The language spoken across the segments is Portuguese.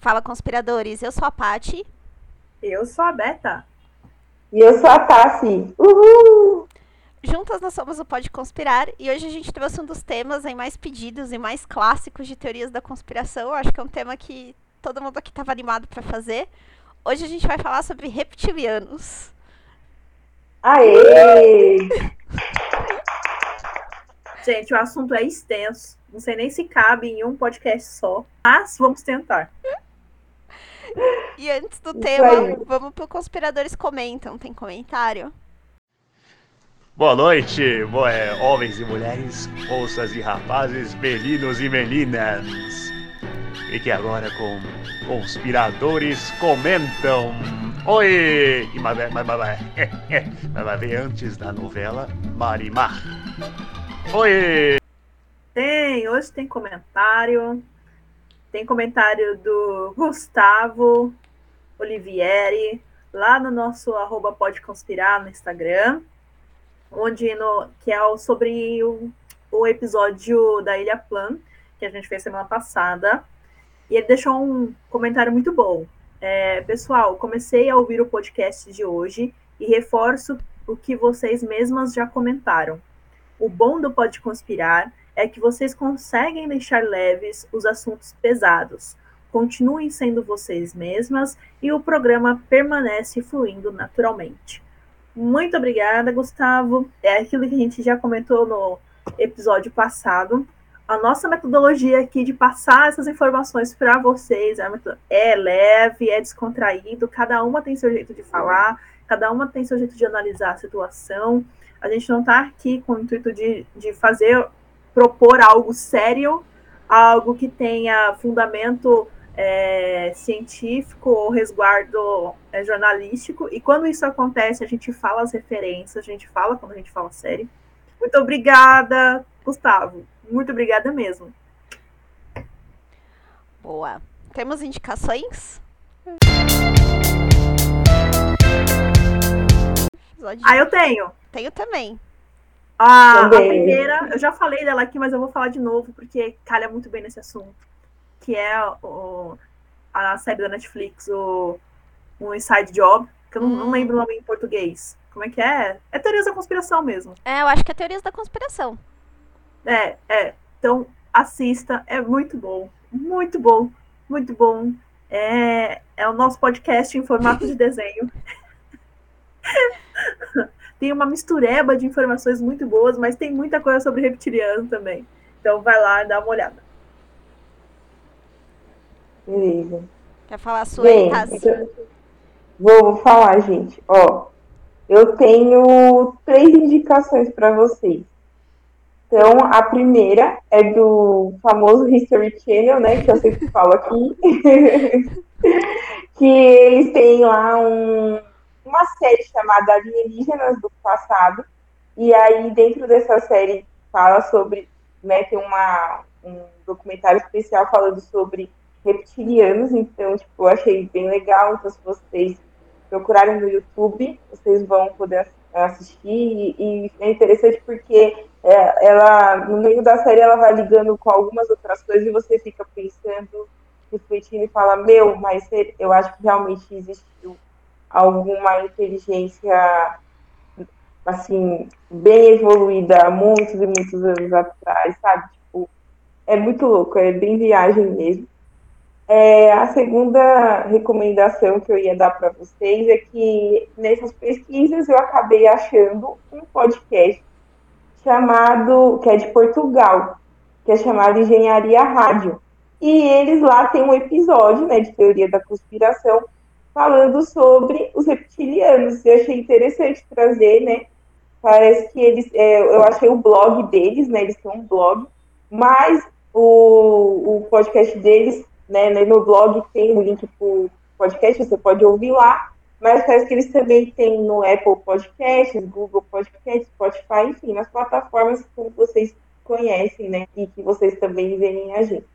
Fala, conspiradores. Eu sou a Pati. Eu sou a Beta. E eu sou a Tassi. Uhul! Juntas nós somos o Pode Conspirar e hoje a gente trouxe um dos temas em mais pedidos e mais clássicos de teorias da conspiração. Acho que é um tema que todo mundo aqui estava animado para fazer. Hoje a gente vai falar sobre reptilianos. Aê! Gente, o assunto é extenso. Não sei nem se cabe em um podcast só, mas vamos tentar. E antes do Isso tema, aí. vamos pro Conspiradores Comentam. Tem comentário? Boa noite, boa, é, homens e mulheres, moças e rapazes, meninos e meninas. Fique agora com Conspiradores Comentam. Oi! E mas, mas, mas, mas, vai ver antes da novela Marimar. Oi! Tem, hoje tem comentário. Tem comentário do Gustavo Olivieri, lá no nosso arroba pode conspirar no Instagram, onde no, que é o, sobre o, o episódio da Ilha Plan, que a gente fez semana passada. E ele deixou um comentário muito bom. É, pessoal, comecei a ouvir o podcast de hoje e reforço o que vocês mesmas já comentaram. O bom do Pode Conspirar é que vocês conseguem deixar leves os assuntos pesados. Continuem sendo vocês mesmas e o programa permanece fluindo naturalmente. Muito obrigada, Gustavo. É aquilo que a gente já comentou no episódio passado. A nossa metodologia aqui de passar essas informações para vocês é, é leve, é descontraído, cada uma tem seu jeito de falar, cada uma tem seu jeito de analisar a situação. A gente não está aqui com o intuito de, de fazer propor algo sério, algo que tenha fundamento é, científico ou resguardo é, jornalístico. E quando isso acontece, a gente fala as referências, a gente fala quando a gente fala sério. Muito obrigada, Gustavo. Muito obrigada mesmo. Boa. Temos indicações? Ah, eu tenho. Tenho também. A, a Também. primeira, eu já falei dela aqui, mas eu vou falar de novo, porque calha muito bem nesse assunto. Que é o, a série da Netflix, o, o Inside Job, que eu não, não Hum. lembro o nome em português. Como é que é? É teorias da conspiração mesmo. É, eu acho que é teorias da conspiração. É, é. Então, assista, é muito bom. Muito bom, muito bom. É, é o nosso podcast em formato de desenho. tem uma mistureba de informações muito boas, mas tem muita coisa sobre reptiliano também. Então vai lá e dá uma olhada. Beleza. Quer falar a sua Bem, então, vou, vou falar, gente. Ó, eu tenho três indicações para vocês. Então, a primeira é do famoso History Channel, né? Que eu sempre falo aqui. que eles têm lá um- uma série chamada Alienígenas do Passado. E aí, dentro dessa série, fala sobre, né? Tem uma, um documentário especial falando sobre reptilianos, então, tipo, eu achei bem legal. Então, se vocês procurarem no YouTube, vocês vão poder assistir. E, é interessante porque é, ela, no meio da série, ela vai ligando com algumas outras coisas e você fica pensando, refletindo e fala, meu, mas se- eu acho que realmente existiu alguma inteligência assim, bem evoluída há muitos e muitos anos atrás, sabe? Tipo, é muito louco, é bem viagem mesmo. É, a segunda recomendação que eu ia dar para vocês é que nessas pesquisas eu acabei achando um podcast chamado, que é de Portugal, que é chamado Engenharia Rádio. E eles lá têm um episódio né, de teoria da conspiração falando sobre os reptilianos. Eu achei interessante trazer, né? Parece que eles, é, eu achei o blog deles, né? Eles têm um blog, mas o, o podcast deles, né, né, no blog tem o link para o podcast, você pode ouvir lá, mas parece que eles também têm no Apple Podcasts, Google Podcasts, Spotify, enfim, nas plataformas que vocês conhecem, né, e que vocês também veem a gente.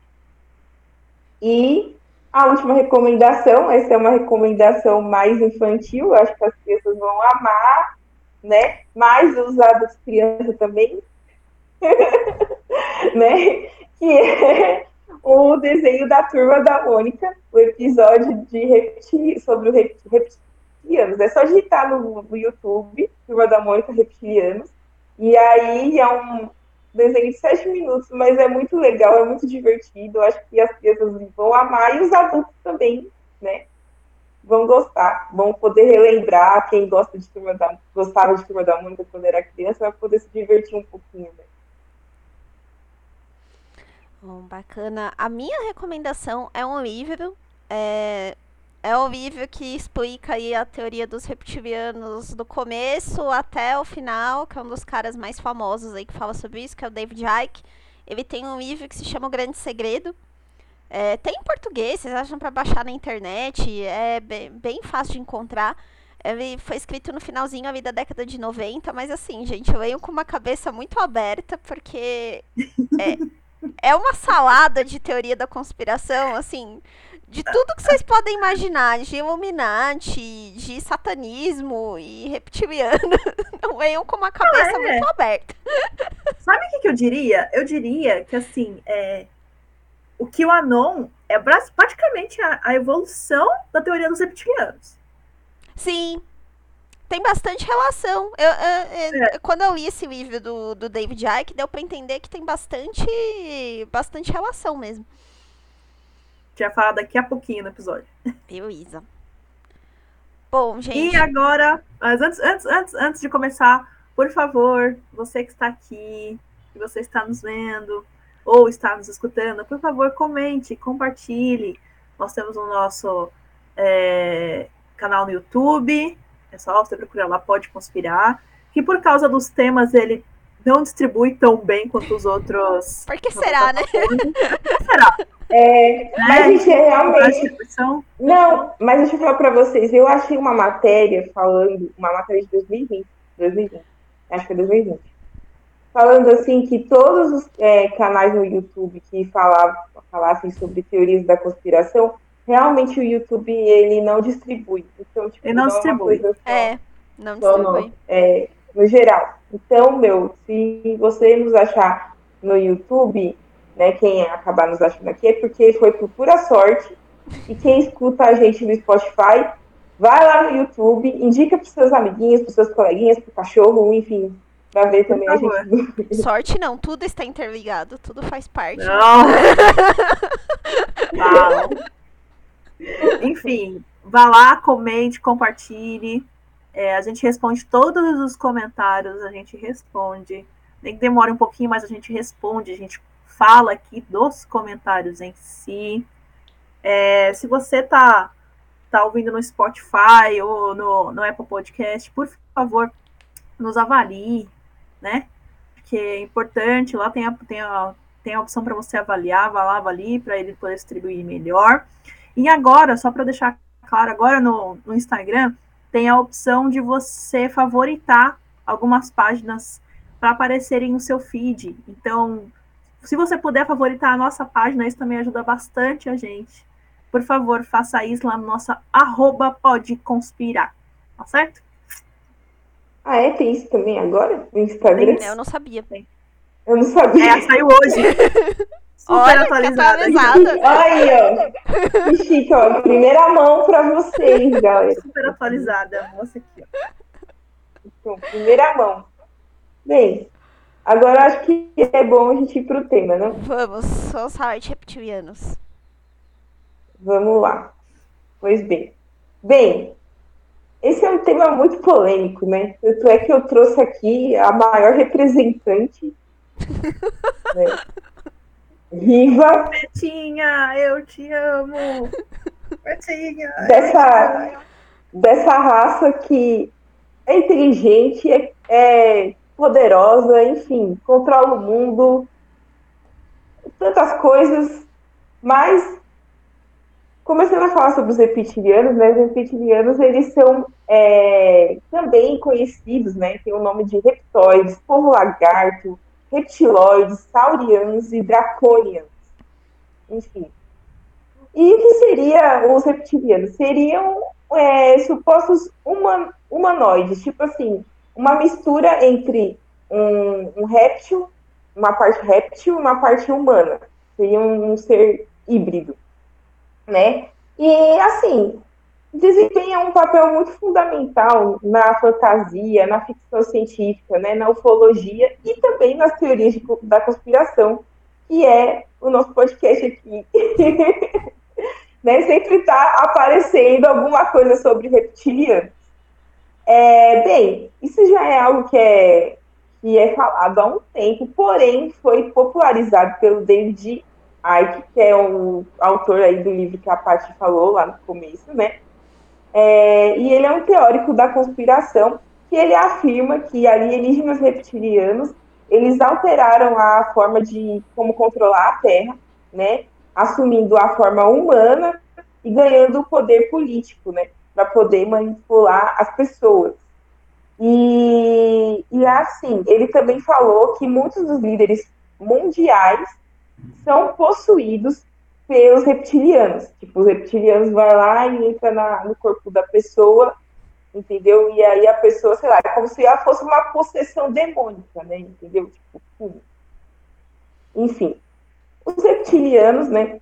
E A última recomendação, essa é uma recomendação mais infantil, acho que as crianças vão amar, né? Mais os adultos crianças também, né? Que é o desenho da turma da Mônica, o episódio de sobre o reptilianos. É só digitar no, no YouTube, turma da Mônica Reptilianos. E aí é um desenho de sete minutos, mas é muito legal, é muito divertido. Eu acho que as crianças vão amar e os adultos também, né? Vão gostar, vão poder relembrar. Quem gosta de turma da, gostava de turma da Mônica quando era criança vai poder se divertir um pouquinho, né? Bom, bacana. A minha recomendação é um livro. É, é um livro que explica aí a teoria dos reptilianos do começo até o final, que é um dos caras mais famosos aí que fala sobre isso, que é o David Icke. Ele tem um livro que se chama O Grande Segredo. É, tem em português, vocês acham para baixar na internet, é bem, bem fácil de encontrar. Ele foi escrito no finalzinho ali da década de 90, mas assim, gente, eu venho com uma cabeça muito aberta, porque é, é uma salada de teoria da conspiração, assim, de tudo que vocês podem imaginar, de Illuminati, de satanismo e reptiliano. Não venham com uma cabeça ah, é. muito aberta. Sabe o que, que, eu diria? Eu diria que, assim, é, o que o Anon é praticamente a, a evolução da teoria dos reptilianos. Sim, tem bastante relação. Eu, eu, eu, é. Quando eu li esse livro do, do David Icke, deu para entender que tem bastante, bastante relação mesmo. Já falar daqui a pouquinho no episódio. Eu, Isa. Bom, gente. E agora, mas antes, antes, antes, antes de começar, por favor, você que está aqui, que você está nos vendo ou está nos escutando, por favor, comente, compartilhe. Nós temos o nosso é, canal no YouTube, só você procurar lá, pode conspirar. Que por causa dos temas ele não distribui tão bem quanto os outros. Por que será, né? Por que será? É, mas, gente, é realmente. Não, mas deixa eu falar para vocês. Eu achei uma matéria falando, uma matéria de 2020, 2020, acho que é 2020, falando assim que todos os é, canais no YouTube que falavam, falassem sobre teorias da conspiração realmente o YouTube ele não distribui. Então, tipo, ele não, não distribui. Só, é, não distribui. No, é, no geral. Então, meu, se você nos achar no YouTube, né, quem acabar nos achando aqui é porque foi por pura sorte. E quem escuta a gente no Spotify, vai lá no YouTube, indica para seus amiguinhos, para seus coleguinhas, para o cachorro, enfim, para ver também a gente. Sorte não, tudo está interligado, tudo faz parte. Não. não. Enfim, vá lá, comente, compartilhe. É, a gente responde todos os comentários, a gente responde. Nem que demore um pouquinho, mas a gente responde, a gente fala aqui dos comentários em si. É, se você tá, tá ouvindo no Spotify ou no, no Apple Podcast, por favor, nos avalie, né? Porque é importante, lá tem a, tem a, tem a opção para você avaliar, vá lá, avalie, para ele poder distribuir melhor. E agora, só para deixar claro, agora no, no Instagram tem a opção de você favoritar algumas páginas para aparecerem no seu feed. Então, se você puder favoritar a nossa página, isso também ajuda bastante a gente. Por favor, faça isso lá no nosso arroba pode conspirar. Tá certo? Ah, é? Tem isso também agora no Instagram? Eu não sabia. Eu não sabia. É, saiu hoje. Super Olha, atualizada. Olha, que chique, ó. Primeira mão para vocês, galera. Super atualizada, moça aqui, ó. Então, primeira mão. Bem, agora acho que é bom a gente ir pro tema, né? Vamos, os Howard reptilianos. Vamos lá. Pois bem. Bem, esse é um tema muito polêmico, né? Tanto é que eu trouxe aqui a maior representante né? Viva! Betinha, eu te amo! Betinha! Dessa, dessa raça que é inteligente, é, é poderosa, enfim, controla o mundo, tantas coisas, mas começando a falar sobre os reptilianos, né? Os reptilianos eles são é, também conhecidos, né? Tem o nome de reptóides, povo lagarto, reptiloides, saurianos e draconianos. Enfim. E o que seriam os reptilianos? Seriam é, supostos human, humanoides, tipo assim, uma mistura entre um, um réptil, uma parte réptil e uma parte humana. Seria um, um ser híbrido, né? E assim, desempenha um papel muito fundamental na fantasia, na ficção científica, né, na ufologia e também nas teorias de, da conspiração, que é o nosso podcast aqui. né, sempre está aparecendo alguma coisa sobre reptilianos. É, bem, isso já é algo que é, que é falado há um tempo, porém foi popularizado pelo David Icke, que é o autor aí do livro que a Paty falou lá no começo, né? É, e ele é um teórico da conspiração que ele afirma que alienígenas reptilianos eles alteraram a forma de como controlar a Terra, né? Assumindo a forma humana e ganhando o poder político, né? Para poder manipular as pessoas. E, e assim, ele também falou que muitos dos líderes mundiais são possuídos pelos reptilianos. Tipo, os reptilianos vai lá e entra na, no corpo da pessoa, entendeu? E aí a pessoa, sei lá, é como se ela fosse uma possessão demônica, né? Entendeu? Tipo, tudo. Enfim. Os reptilianos, né?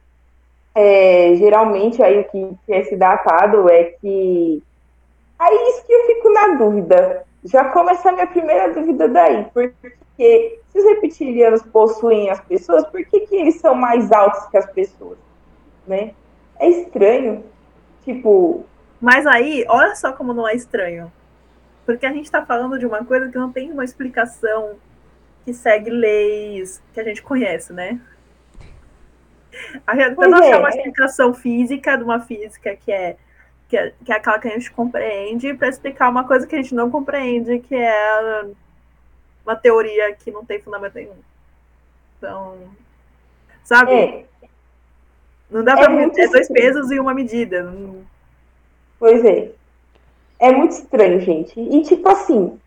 É, geralmente aí o que, que é se datado é que. Aí isso que eu fico na dúvida. Já começa a minha primeira dúvida daí, porque se os reptilianos possuem as pessoas, por que, que eles são mais altos que as pessoas? Né? É estranho. Tipo. Mas aí, olha só como não é estranho. Porque a gente está falando de uma coisa que não tem uma explicação que segue leis que a gente conhece, né? A gente não é. uma explicação física de uma física que é, que é, que é aquela que a gente compreende para explicar uma coisa que a gente não compreende, que é uma teoria que não tem fundamento nenhum. Então, sabe? É. Não dá para é, é dois pesos e uma medida. Pois é. É muito estranho, gente. E tipo assim,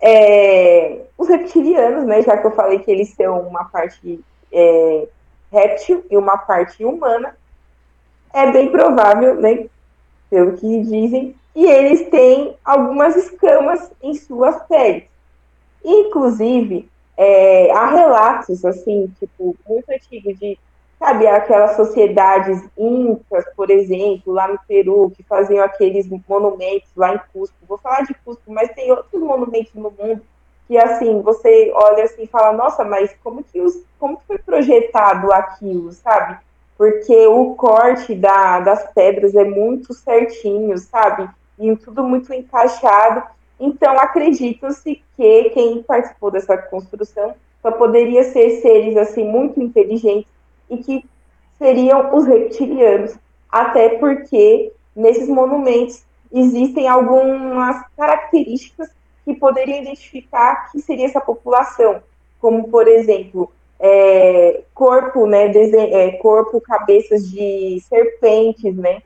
é... os reptilianos, né? Já que eu falei que eles são uma parte é, réptil e uma parte humana, é bem provável, né? Pelo que dizem, que eles têm algumas escamas em suas peles. Inclusive, é, há relatos, assim, tipo, muito antigos de, sabe, aquelas sociedades incas, por exemplo, lá no Peru, que faziam aqueles monumentos lá em Cusco. Vou falar de Cusco, mas tem outros monumentos no mundo que, assim, você olha assim e fala, nossa, mas como que, os, como que foi projetado aquilo, sabe? Porque o corte da, das pedras é muito certinho, sabe? E tudo muito encaixado. Então, acredita-se que quem participou dessa construção só poderia ser seres assim muito inteligentes e que seriam os reptilianos, até porque nesses monumentos existem algumas características que poderiam identificar que seria essa população, como por exemplo é, corpo, né, é, corpo, cabeças de serpentes, né,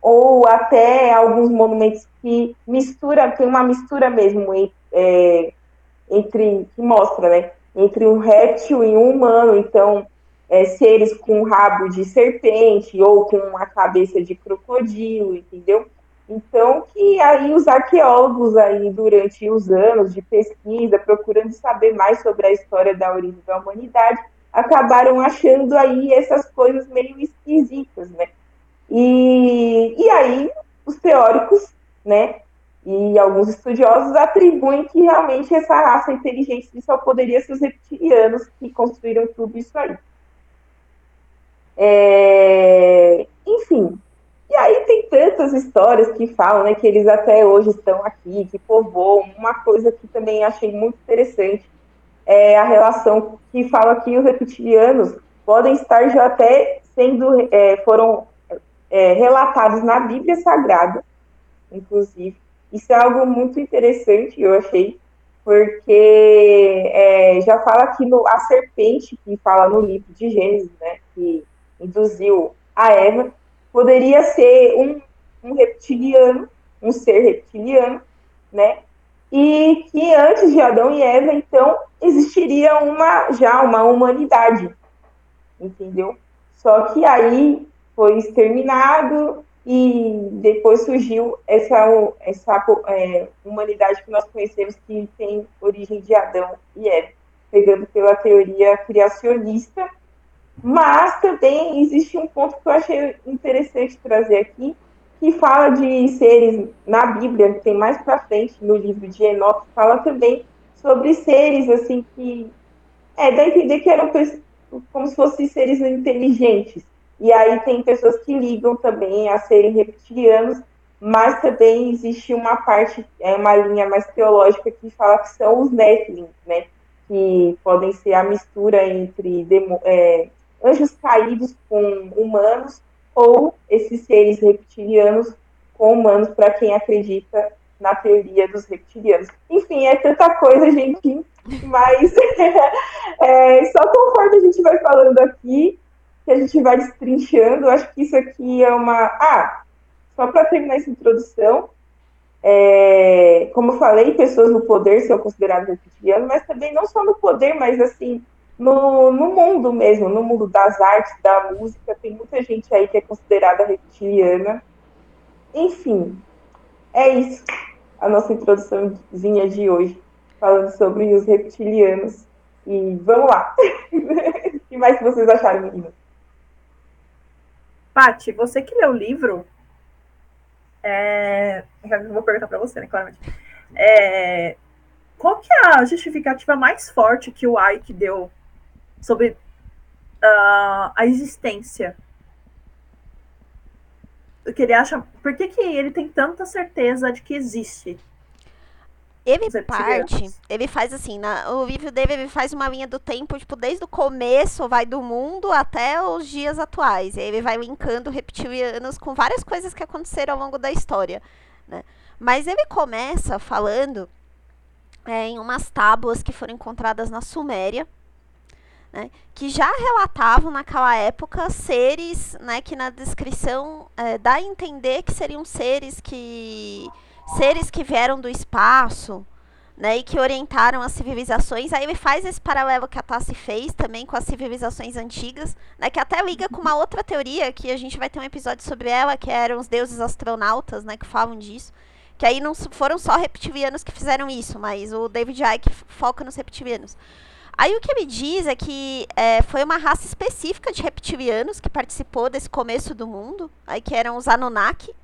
ou até alguns monumentos que mistura, tem uma mistura mesmo é, entre, que mostra, né, entre um réptil e um humano, então, é, seres com rabo de serpente ou com uma cabeça de crocodilo, entendeu? Então, que aí os arqueólogos aí, durante os anos de pesquisa, procurando saber mais sobre a história da origem da humanidade, acabaram achando aí essas coisas meio esquisitas, né? E, e aí os teóricos, né, e alguns estudiosos atribuem que realmente essa raça inteligente só poderia ser os reptilianos que construíram tudo isso aí. É, enfim, e aí tem tantas histórias que falam né, que eles até hoje estão aqui, que povoam. Uma coisa que também achei muito interessante é a relação que fala que os reptilianos podem estar já até sendo, é, foram é, relatados na Bíblia Sagrada, inclusive. Isso é algo muito interessante, eu achei, porque é, já fala aqui no, a serpente que fala no livro de Gênesis, né, que induziu a Eva, poderia ser um, um reptiliano, um ser reptiliano, né, e que antes de Adão e Eva, então, existiria uma já uma humanidade, entendeu? Só que aí foi exterminado e depois surgiu essa, essa é, humanidade que nós conhecemos que tem origem de Adão e Eva, pegando pela teoria criacionista. Mas também existe um ponto que eu achei interessante trazer aqui, que fala de seres na Bíblia, que tem mais para frente no livro de Enoque, fala também sobre seres assim que é, dá a entender que eram como se fossem seres inteligentes. E aí tem pessoas que ligam também a serem reptilianos, mas também existe uma parte, é uma linha mais teológica que fala que são os Nephilim, né? Que podem ser a mistura entre demo, é, anjos caídos com humanos ou esses seres reptilianos com humanos, para quem acredita na teoria dos reptilianos. Enfim, é tanta coisa, gente, mas é, só conforme a gente vai falando aqui, que a gente vai destrinchando, acho que isso aqui é uma. Ah, só para terminar essa introdução, é, como eu falei, pessoas no poder são consideradas reptilianas, mas também não só no poder, mas assim, no, no mundo mesmo, no mundo das artes, da música, tem muita gente aí que é considerada reptiliana. Enfim, é isso. A nossa introduçãozinha de hoje, falando sobre os reptilianos. E vamos lá. o que mais vocês acharam, meninas? Pati, você que leu o livro, é... vou perguntar para você, né, claramente. É... Qual que é a justificativa mais forte que o Ike deu sobre uh, a existência. O que ele acha. Por que, que ele tem tanta certeza de que existe? Ele parte, ele faz assim, na, o livro dele ele faz uma linha do tempo, tipo, desde o começo, vai do mundo até os dias atuais. E ele vai linkando reptilianos com várias coisas que aconteceram ao longo da história, né? Mas ele começa falando é, em umas tábuas que foram encontradas na Suméria, né, que já relatavam naquela época seres né, que na descrição é, dá a entender que seriam seres que seres que vieram do espaço né, e que orientaram as civilizações. Aí ele faz esse paralelo que a Tassi fez também com as civilizações antigas, né, que até liga com uma outra teoria que a gente vai ter um episódio sobre ela, que eram os deuses astronautas, né, que falam disso. Que aí não foram só reptilianos que fizeram isso, mas o David Icke foca nos reptilianos. Aí o que ele diz é que é, foi uma raça específica de reptilianos que participou desse começo do mundo, aí que eram os Anunnaki.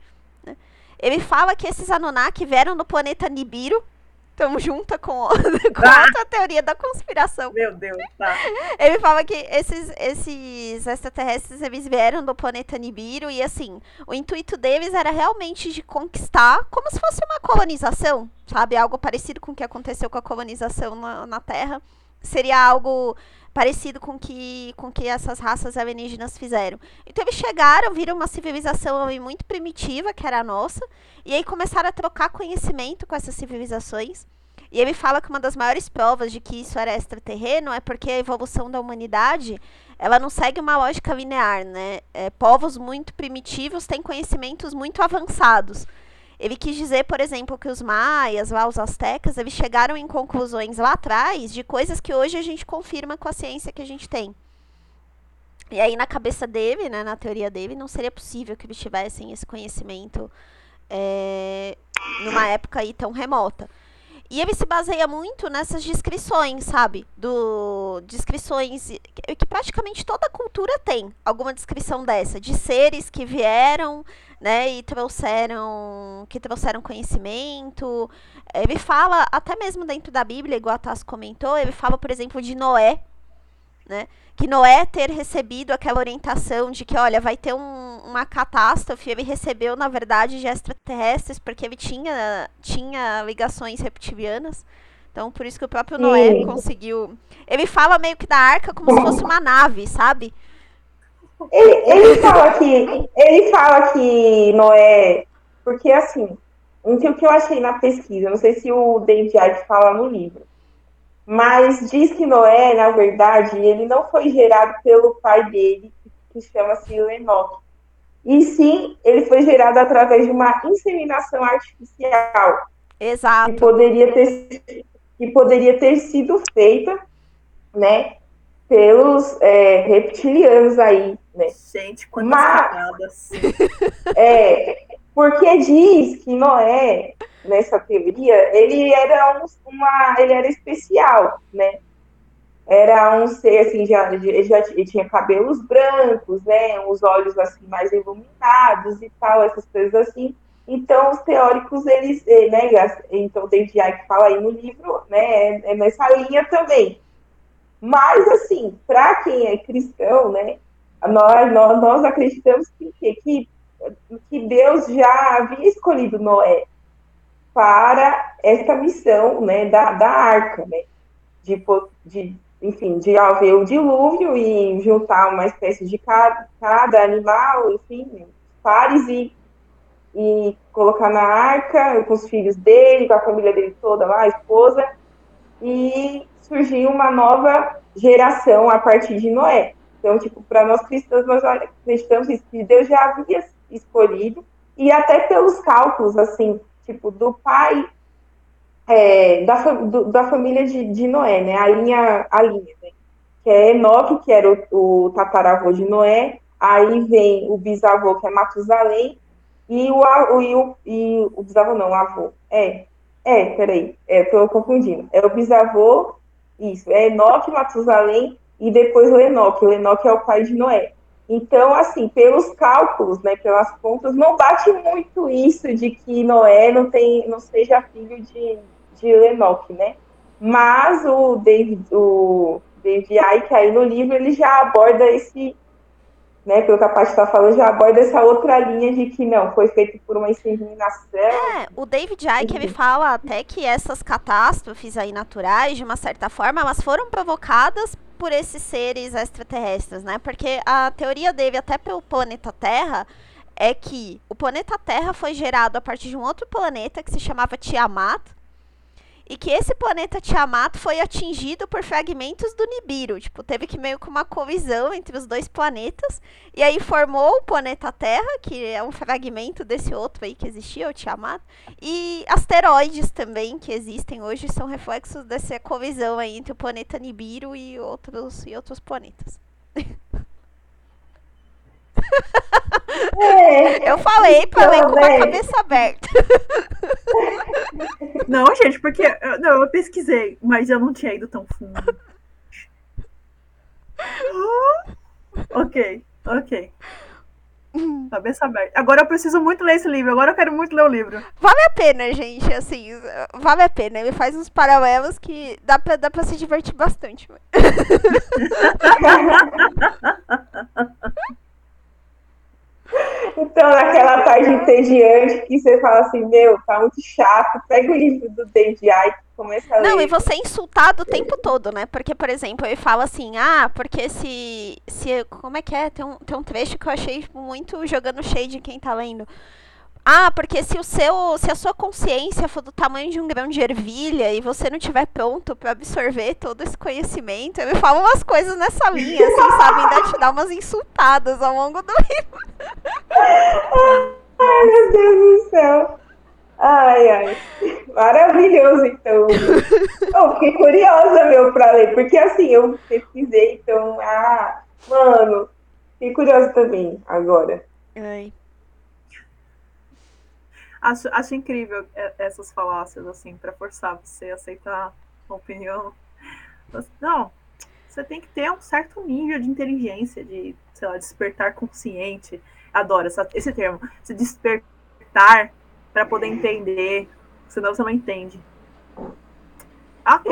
Ele fala que esses Anunnaki vieram do planeta Nibiru. Estamos junto com, com ah! outra teoria da conspiração. Meu Deus, tá. Ele fala que esses, esses extraterrestres eles vieram do planeta Nibiru e assim, o intuito deles era realmente de conquistar, como se fosse uma colonização, sabe? Algo parecido com o que aconteceu com a colonização na, na Terra seria algo parecido com que, com que essas raças alienígenas fizeram. Então eles chegaram, viram uma civilização muito primitiva, que era a nossa, e aí começaram a trocar conhecimento com essas civilizações. E ele fala que uma das maiores provas de que isso era extraterreno é porque a evolução da humanidade ela não segue uma lógica linear, né? É, povos muito primitivos têm conhecimentos muito avançados. Ele quis dizer, por exemplo, que os maias, lá os astecas, eles chegaram em conclusões lá atrás de coisas que hoje a gente confirma com a ciência que a gente tem. E aí na cabeça dele, né, na teoria dele, não seria possível que eles tivessem esse conhecimento é, numa época aí tão remota. E ele se baseia muito nessas descrições, sabe? Do descrições que praticamente toda cultura tem alguma descrição dessa, de seres que vieram, né, e trouxeram que trouxeram conhecimento. Ele fala até mesmo dentro da Bíblia, igual a Tass comentou, ele fala, por exemplo, de Noé, né? Que Noé ter recebido aquela orientação de que, olha, vai ter um, uma catástrofe, ele recebeu, na verdade, de extraterrestres, porque ele tinha, tinha ligações reptilianas. Então, por isso que o próprio Noé Sim. conseguiu. Ele fala meio que da arca como se fosse uma nave, sabe? Ele, ele fala que ele fala que Noé, porque assim, o que eu achei na pesquisa, não sei se o David Icke fala no livro, mas diz que Noé, na verdade, ele não foi gerado pelo pai dele, que chama-se Enoque. E sim, ele foi gerado através de uma inseminação artificial. Exato. Que poderia ter, que poderia ter sido feita, né? pelos é, reptilianos aí, né? Gente, quantas Mas- camadas. É, porque diz que Noé, nessa teoria, ele era um- uma, ele era especial, né? Era um ser assim, já, ele já tinha cabelos brancos, né? Os olhos assim mais iluminados e tal, essas coisas assim. Então os teóricos eles, eh, né? Então David Icke fala aí no livro, né? É, é nessa linha também. Mas assim, para quem é cristão, né? Nós, nós, nós acreditamos que, que, que Deus já havia escolhido Noé para essa missão, né, da, da arca, né, de, de, enfim, de haver o dilúvio e juntar uma espécie de cada, cada animal, enfim, pares e, e colocar na arca com os filhos dele, com a família dele toda lá, a esposa, e surgiu uma nova geração a partir de Noé. Então, tipo, para nós cristãos, nós acreditamos que Deus já havia escolhido, e até pelos cálculos, assim, tipo, do pai é, da, do- da família de, de Noé, né? A linha, a linha, né? Que é Enoque, que era o, o tataravô de Noé, aí vem o bisavô, que é Matusalém, e o, o, e o, e o bisavô não, o avô. É, é, peraí, é, tô confundindo. É o bisavô, isso, é Enoque, Matusalém, e depois Lenoque. Lenoque é o pai de Noé. Então, assim, pelos cálculos, né, pelas contas, não bate muito isso de que Noé não tem, não seja filho de, de Lenoque, né? Mas o David, o David Icke aí no livro ele já aborda esse, né, pelo que a Paty está falando, já aborda essa outra linha de que não, foi feito por uma inseminação. É, o David Icke, ele fala até que essas catástrofes aí naturais, de uma certa forma, elas foram provocadas por esses seres extraterrestres, né? Porque a teoria dele, até pelo planeta Terra, é que o planeta Terra foi gerado a partir de um outro planeta que se chamava Tiamat, e que esse planeta Tiamat foi atingido por fragmentos do Nibiru. Tipo, teve que meio que uma colisão entre os dois planetas. E aí formou o planeta Terra, que é um fragmento desse outro aí que existia, o Tiamat. E asteroides também que existem hoje são reflexos dessa colisão aí entre o planeta Nibiru e outros, e outros planetas. É, Eu falei pra Então, com uma né? cabeça aberta. Não, gente, porque eu, não, eu pesquisei, mas eu não tinha ido tão fundo. ok, ok. Cabeça aberta. Agora eu preciso muito ler esse livro. Agora eu quero muito ler o livro. Vale a pena, gente, assim, vale a pena. Ele faz uns paralelos que dá pra, dá pra se divertir bastante. Então, naquela tarde entediante que você fala assim, meu, tá muito chato, pega o livro do David Icke, começa a Não, ler. e você é insultado o tempo todo, né? Porque, por exemplo, ele fala assim, ah, porque se. se como é que é? Tem um, tem um trecho que eu achei muito jogando shade em quem tá lendo. Ah, porque se o seu. Se a sua consciência for do tamanho de um grão de ervilha e você não tiver pronto pra absorver todo esse conhecimento, ele fala umas coisas nessa linha, assim, sabe? Ainda te dá umas insultadas ao longo do Ai, meu Deus do céu. Ai, ai. Maravilhoso, então. Eu fiquei curiosa, meu, pra ler, porque assim, eu pesquisei, então, ah, mano, fiquei curiosa também agora. Ai. Acho, acho incrível é, essas falácias, assim, pra forçar você a aceitar uma opinião. Mas, Não, você tem que ter um certo nível de inteligência, de, sei lá, despertar consciente. Adoro essa- esse termo. Se despertar pra poder entender, senão você não entende. Ok.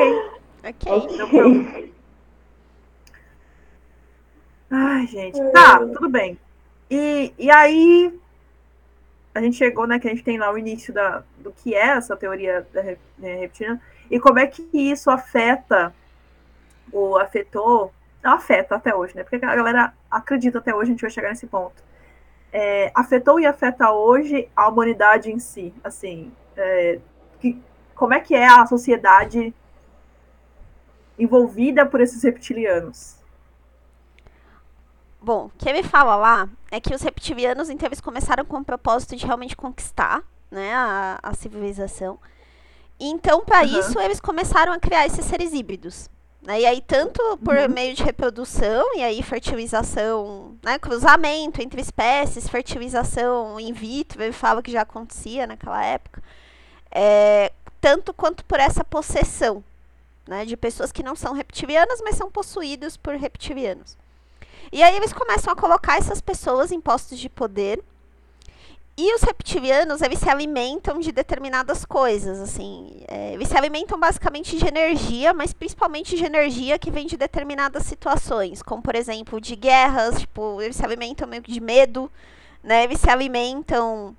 Ok. Não problema. Ai, gente. Tá, tudo bem. E, e aí, a gente chegou, né, que a gente tem lá o início da, do que é essa teoria da né, reptiliana e como é que isso afeta ou afetou, não afeta até hoje, né, porque a galera acredita até hoje, a gente vai chegar nesse ponto. É, afetou e afeta hoje a humanidade em si, assim, é, que, como é que é a sociedade envolvida por esses reptilianos? Bom, o que ele fala lá é que os reptilianos, então, eles começaram com o propósito de realmente conquistar, né, a, a civilização. E, então, para Aham. isso, eles começaram a criar esses seres híbridos, Né? E aí, tanto por uhum. meio de reprodução, e aí fertilização, né, cruzamento entre espécies, fertilização in vitro, ele fala que já acontecia naquela época, é, tanto quanto por essa possessão né, de pessoas que não são reptilianas, mas são possuídos por reptilianos. E aí eles começam a colocar essas pessoas em postos de poder e os reptilianos, eles se alimentam de determinadas coisas, assim. É, eles se alimentam basicamente de energia, mas principalmente de energia que vem de determinadas situações, como, por exemplo, de guerras, tipo, eles se alimentam meio que de medo, né? Eles se alimentam...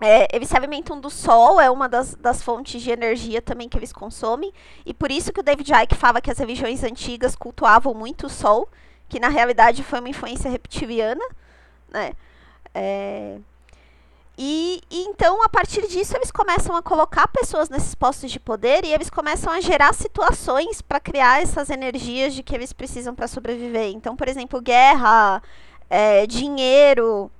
É, eles se alimentam do sol, é uma das, das fontes de energia também que eles consomem, e por isso que o David Icke fala que as religiões antigas cultuavam muito o sol, que na realidade foi uma influência reptiliana, né? É... E, e, então, a partir disso, eles começam a colocar pessoas nesses postos de poder e eles começam a gerar situações para criar essas energias de que eles precisam para sobreviver. Então, por exemplo, guerra, é, dinheiro.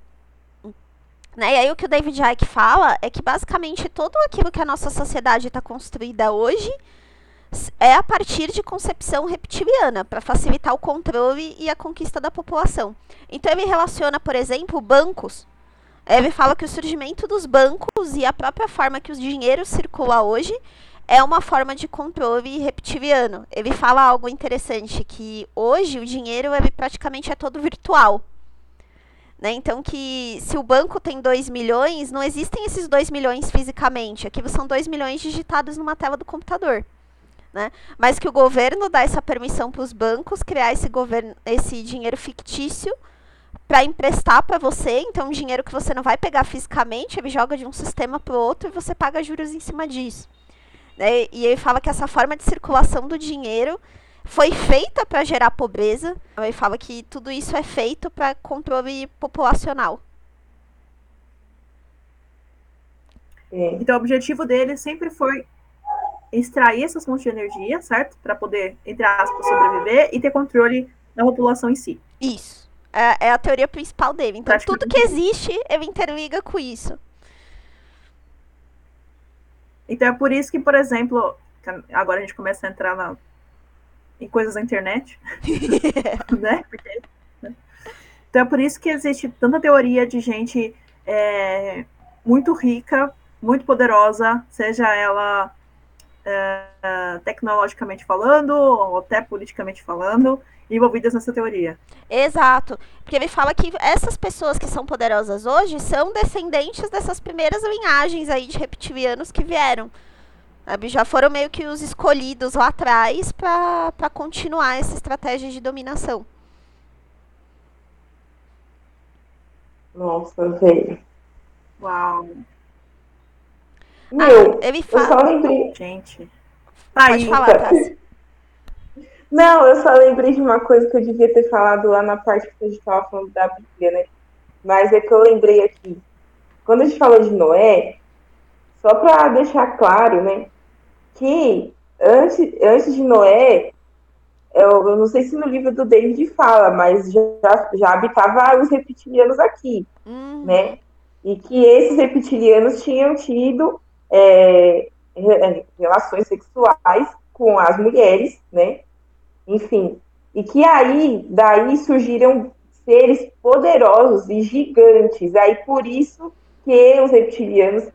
Né? E aí, o que o David Icke fala é que basicamente tudo aquilo que a nossa sociedade está construída hoje é a partir de concepção reptiliana, para facilitar o controle e a conquista da população. Então, ele relaciona, por exemplo, bancos ele fala que o surgimento dos bancos e a própria forma que o dinheiro circula hoje é uma forma de controle reptiliano. Ele fala algo interessante, que hoje o dinheiro ele praticamente é todo virtual. Né? Então que se o banco tem 2 milhões, não existem esses 2 milhões fisicamente. Aquilo são 2 milhões digitados numa tela do computador. Né? Mas que o governo dá essa permissão para os bancos criar esse, governo, esse dinheiro fictício para emprestar para você, então dinheiro que você não vai pegar fisicamente, ele joga de um sistema para o outro e você paga juros em cima disso. Né? E ele fala que essa forma de circulação do dinheiro foi feita para gerar pobreza. Ele fala que tudo isso é feito para controle populacional. É. Então, o objetivo dele sempre foi extrair essas fontes de energia, certo? Para poder, entre aspas, sobreviver e ter controle da população em si. Isso. É, é a teoria principal dele. Então, tudo que existe, ele interliga com isso. Então, é por isso que, por exemplo, agora a gente começa a entrar na, em coisas da internet, né? Porque, né? Então, é por isso que existe tanta teoria de gente é, muito rica, muito poderosa, seja ela é, tecnologicamente falando, ou até politicamente falando, envolvidas nessa teoria. Exato. Porque ele fala que essas pessoas que são poderosas hoje são descendentes dessas primeiras linhagens aí de reptilianos que vieram. Sabe? Já foram meio que os escolhidos lá atrás para continuar essa estratégia de dominação. Nossa, velho. Uau. Meu, ah, ele fala... eu só lembrei. Gente. Pode falar, Tassi. Não, eu só lembrei de uma coisa que eu devia ter falado lá na parte que a gente estava falando da Bíblia, né? Mas é que eu lembrei aqui. Quando a gente falou de Noé, só para deixar claro, né? Que antes, antes de Noé, eu, eu, não sei se no livro do David fala, mas já, já habitava os reptilianos aqui, uhum. né? E que esses reptilianos tinham tido é, relações sexuais com as mulheres, né? enfim. E que aí, daí surgiram seres poderosos e gigantes. Aí por isso que os reptilianos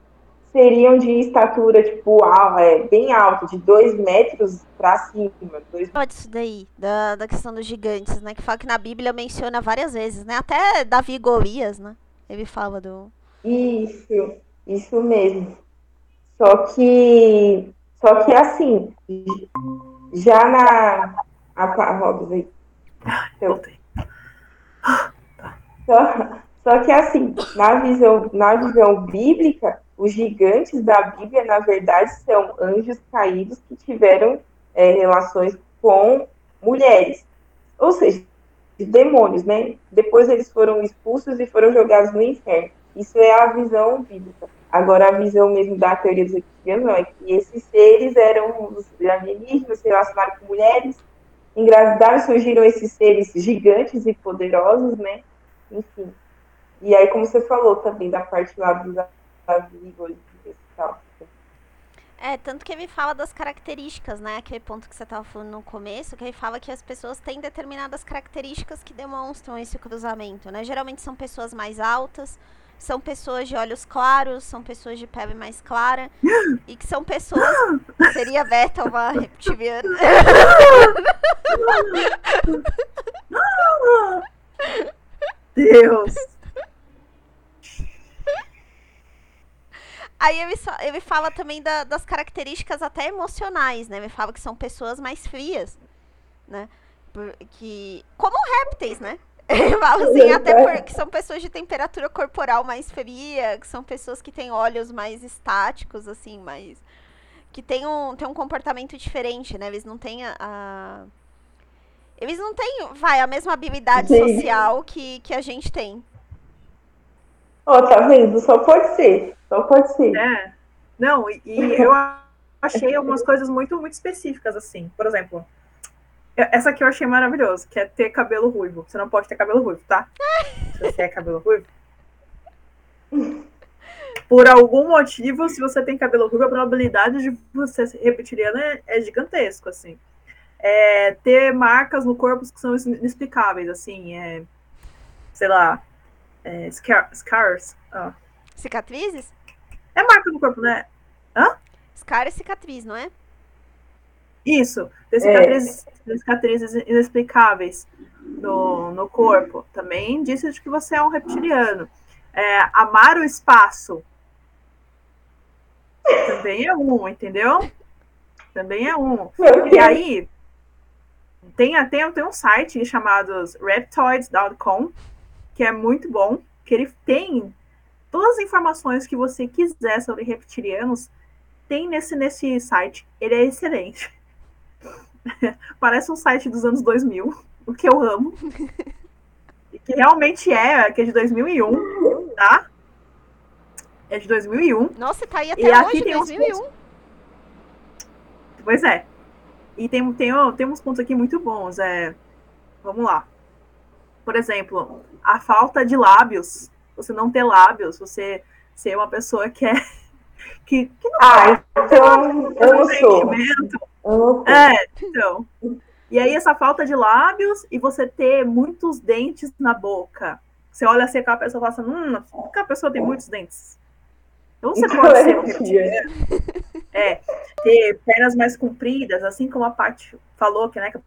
seriam de estatura, tipo, é, bem alta, de dois metros para cima. Dois... Fala disso daí, da, da questão dos gigantes, né? Que fala que na Bíblia menciona várias vezes, né? Até Davi e Golias, né? Ele fala do. Isso, isso mesmo. Só que. Só que assim, já na, a pá, Robson aí. Voltei. Só, só que assim, na visão, na visão bíblica, os gigantes da Bíblia, na verdade, são anjos caídos que tiveram é, relações com mulheres. Ou seja, demônios, né? Depois eles foram expulsos e foram jogados no inferno. Isso é a visão bíblica. Agora, a visão mesmo da teoria dos reptilianos é que esses seres eram os alienígenas, se relacionaram com mulheres, engravidaram, surgiram esses seres gigantes e poderosos, né? Enfim. E aí, como você falou também da parte lá dos amigos e tal. É, tanto que ele fala das características, né? Aquele ponto que você estava falando no começo, que ele fala que as pessoas têm determinadas características que demonstram esse cruzamento, né? Geralmente são pessoas mais altas, são pessoas de olhos claros, são pessoas de pele mais clara, e que são pessoas. Seria Beta uma reptiliana? Deus! Aí ele, ele fala também da- das características até emocionais, né? Ele fala que são pessoas mais frias, né? Que, como répteis, né? Fala assim, até por, que são pessoas de temperatura corporal mais fria, que são pessoas que têm olhos mais estáticos, assim, mais... Que tem um, tem um comportamento diferente, né? Eles não têm a... a- Eles não têm, vai, a mesma habilidade Sim. social que, que a gente tem. Ó, tá vendo? Só pode ser. Só pode ser. É. Não, e, e eu achei algumas coisas muito, muito específicas, assim. Por exemplo, essa aqui eu achei maravilhoso, que é ter cabelo ruivo. Você não pode ter cabelo ruivo, tá? Se você é cabelo ruivo. Por algum motivo, se você tem cabelo ruivo, a probabilidade de você ser reptiliano é, é gigantesco, assim. É, ter marcas no corpo que são inexplicáveis, assim, é, sei lá, é, scar- scars. ah. Cicatrizes? É marca no corpo, né? Scar é cicatriz, não é? Isso, ter cicatrizes, ter cicatrizes inexplicáveis no, no corpo. Também disse de que você é um reptiliano. É, amar o espaço. Também é um, entendeu? Também é um. E aí, tem, tem, tem um site chamado reptoids.com, que é muito bom, que ele tem todas as informações que você quiser sobre reptilianos, tem nesse, nesse site. Ele é excelente. Parece um site dos anos 2000, o que eu amo. E que realmente é, que é de 2001, tá? É de 2001. Nossa, tá aí até E aqui hoje, tem uns 2001. Pois é. E tem, tem, tem uns pontos aqui muito bons. É, vamos lá. Por exemplo, a falta de lábios. Você não ter lábios, você ser uma pessoa que é. Que, que não Ah, então eu não sou. É, então. E aí, essa falta de lábios e você ter muitos dentes na boca. Você olha assim, aquela pessoa fala assim: hum, aquela pessoa tem muitos dentes. Então você pode é ser. É, ter pernas mais compridas, assim como a Paty falou, que, né, que a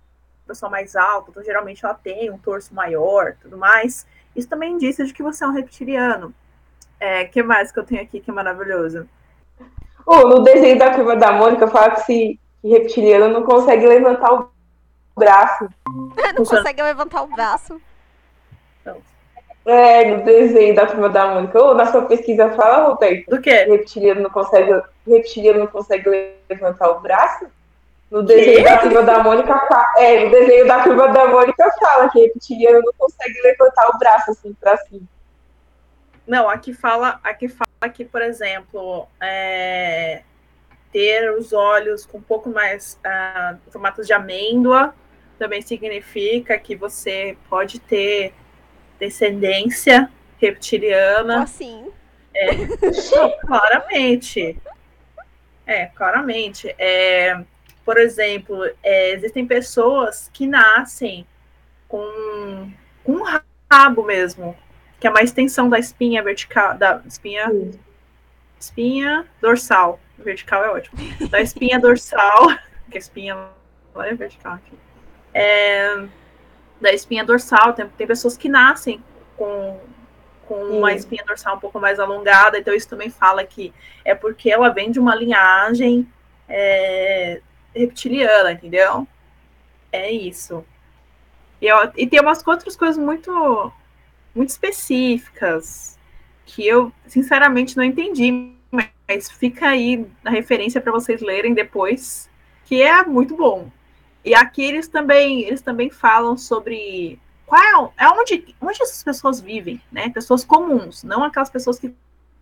pessoa mais alta, então geralmente ela tem um torso maior tudo mais. Isso também diz de que você é um reptiliano. É, que mais que eu tenho aqui que é maravilhoso? Ô, no desenho da curva da Mônica fala que se que reptiliano não consegue levantar o braço. Não consegue levantar o braço. É, no desenho da turma da Mônica. Ô, na sua pesquisa fala, Roberto, Do que quê? reptiliano não consegue, reptiliano não consegue levantar o braço? No desenho da turma da Mônica, é, no desenho da turma da Mônica fala que reptiliano não consegue levantar o braço assim pra cima. Não, aqui fala, aqui fala que, por exemplo, é, ter os olhos com um pouco mais ah, formatos de amêndoa também significa que você pode ter descendência reptiliana. Assim. Claramente. É, claramente. É, por exemplo, é, existem pessoas que nascem com, com um rabo mesmo, que é uma extensão da espinha vertical, da espinha, espinha dorsal. Vertical é ótimo. Da espinha dorsal, que a espinha lá é vertical aqui. É, da espinha dorsal, tem, tem pessoas que nascem com, com uma espinha dorsal um pouco mais alongada, então isso também fala que é porque ela vem de uma linhagem é, reptiliana, entendeu? É isso. E, eu- e tem umas outras coisas muito, muito específicas que eu, sinceramente, não entendi, mas fica aí na referência para vocês lerem depois, que é muito bom. E aqui eles também, eles também falam sobre qual é onde, onde essas pessoas vivem, né? Pessoas comuns, não aquelas pessoas que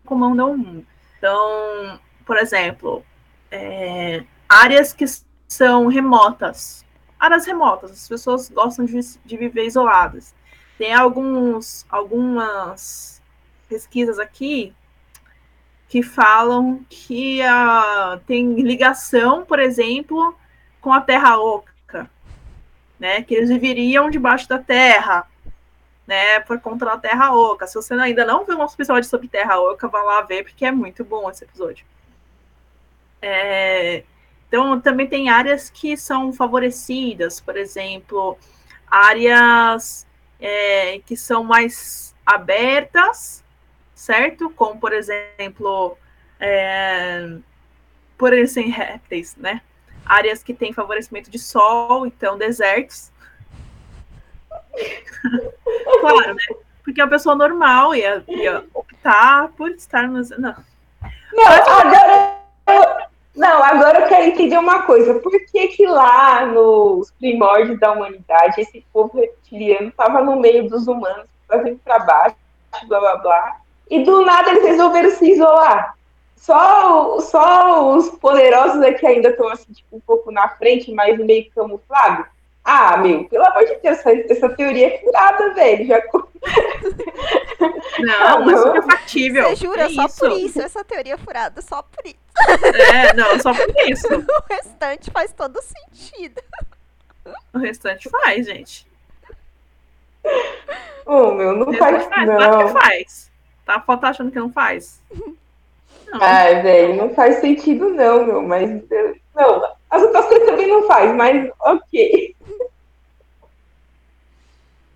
comandam o mundo. Então, por exemplo, é, áreas que são remotas, áreas remotas, as pessoas gostam de, de viver isoladas. Tem alguns, algumas pesquisas aqui que falam que uh, tem ligação, por exemplo, com a Terra Oca, né? Que eles viveriam debaixo da Terra, né? Por conta da Terra Oca. Se você ainda não viu nosso episódio sobre Terra Oca, vá lá ver, porque é muito bom esse episódio. É, então, também tem áreas que são favorecidas, por exemplo, áreas é, que são mais abertas, certo? Como, por exemplo, é, por exemplo, répteis, né? Áreas que têm favorecimento de sol, então desertos. claro, né? Porque a pessoa normal ia, ia optar por estar nos. Não. Não, agora não, agora eu quero entender uma coisa. Por que que lá nos primórdios da humanidade esse povo reptiliano estava no meio dos humanos, fazendo para baixo, blá blá blá, e do nada eles resolveram se isolar? Só, só os poderosos é que ainda estão assim, tipo, um pouco na frente, mas meio camuflado. Ah, meu, pelo amor de Deus, essa, essa teoria é furada, velho. Já... Não, mas é factível. Você jura? É só isso. por isso, essa teoria é furada, só por isso. É, não, só por isso. o restante faz todo sentido. O restante faz, gente. Ô, oh, meu, não faz, faz, não. Claro que faz. Tá, tá achando que não faz? Não. Ai, velho, não faz sentido não, meu, mas... Não, as outras coisas também não faz, mas ok.